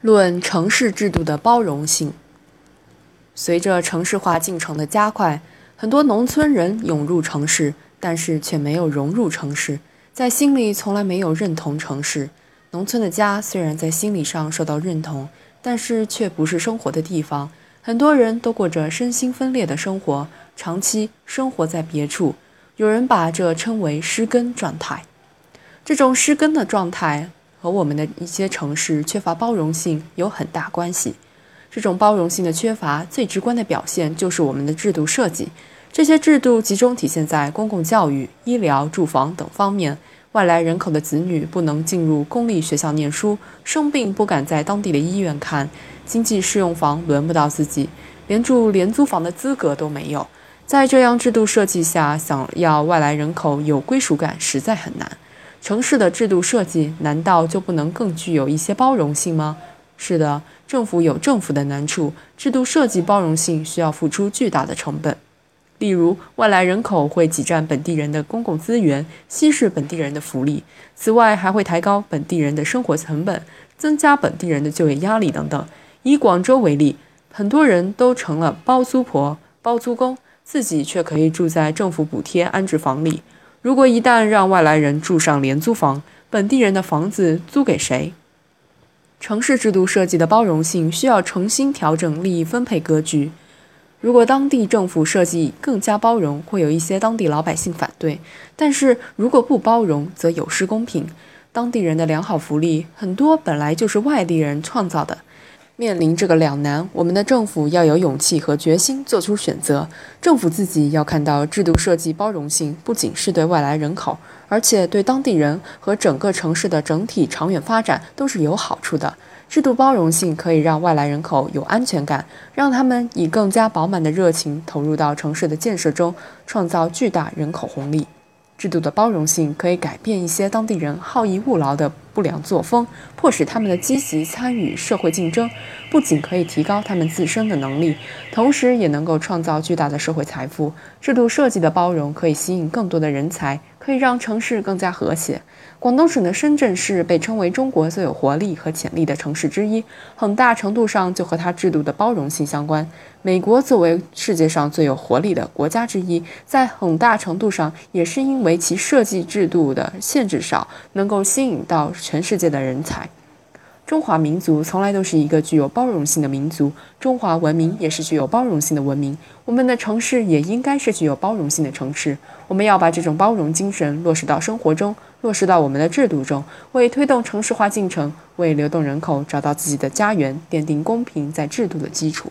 论城市制度的包容性。随着城市化进程的加快，很多农村人涌入城市，但是却没有融入城市，在心里从来没有认同城市。农村的家虽然在心理上受到认同，但是却不是生活的地方。很多人都过着身心分裂的生活，长期生活在别处。有人把这称为失根状态。这种失根的状态和我们的一些城市缺乏包容性有很大关系。这种包容性的缺乏，最直观的表现就是我们的制度设计。这些制度集中体现在公共教育、医疗、住房等方面。外来人口的子女不能进入公立学校念书，生病不敢在当地的医院看，经济适用房轮不到自己，连住廉租房的资格都没有。在这样制度设计下，想要外来人口有归属感实在很难。城市的制度设计难道就不能更具有一些包容性吗？是的，政府有政府的难处，制度设计包容性需要付出巨大的成本。例如，外来人口会挤占本地人的公共资源，稀释本地人的福利；此外，还会抬高本地人的生活成本，增加本地人的就业压力等等。以广州为例，很多人都成了包租婆、包租公，自己却可以住在政府补贴安置房里。如果一旦让外来人住上廉租房，本地人的房子租给谁？城市制度设计的包容性需要重新调整利益分配格局。如果当地政府设计更加包容，会有一些当地老百姓反对；但是如果不包容，则有失公平。当地人的良好福利很多本来就是外地人创造的。面临这个两难，我们的政府要有勇气和决心做出选择。政府自己要看到制度设计包容性不仅是对外来人口，而且对当地人和整个城市的整体长远发展都是有好处的。制度包容性可以让外来人口有安全感，让他们以更加饱满的热情投入到城市的建设中，创造巨大人口红利。制度的包容性可以改变一些当地人好逸恶劳的不良作风，迫使他们的积极参与社会竞争。不仅可以提高他们自身的能力，同时也能够创造巨大的社会财富。制度设计的包容可以吸引更多的人才，可以让城市更加和谐。广东省的深圳市被称为中国最有活力和潜力的城市之一，很大程度上就和它制度的包容性相关。美国作为世界上最有活力的国家之一，在很大程度上也是因为其设计制度的限制少，能够吸引到全世界的人才。中华民族从来都是一个具有包容性的民族，中华文明也是具有包容性的文明。我们的城市也应该是具有包容性的城市。我们要把这种包容精神落实到生活中，落实到我们的制度中，为推动城市化进程，为流动人口找到自己的家园奠定公平在制度的基础。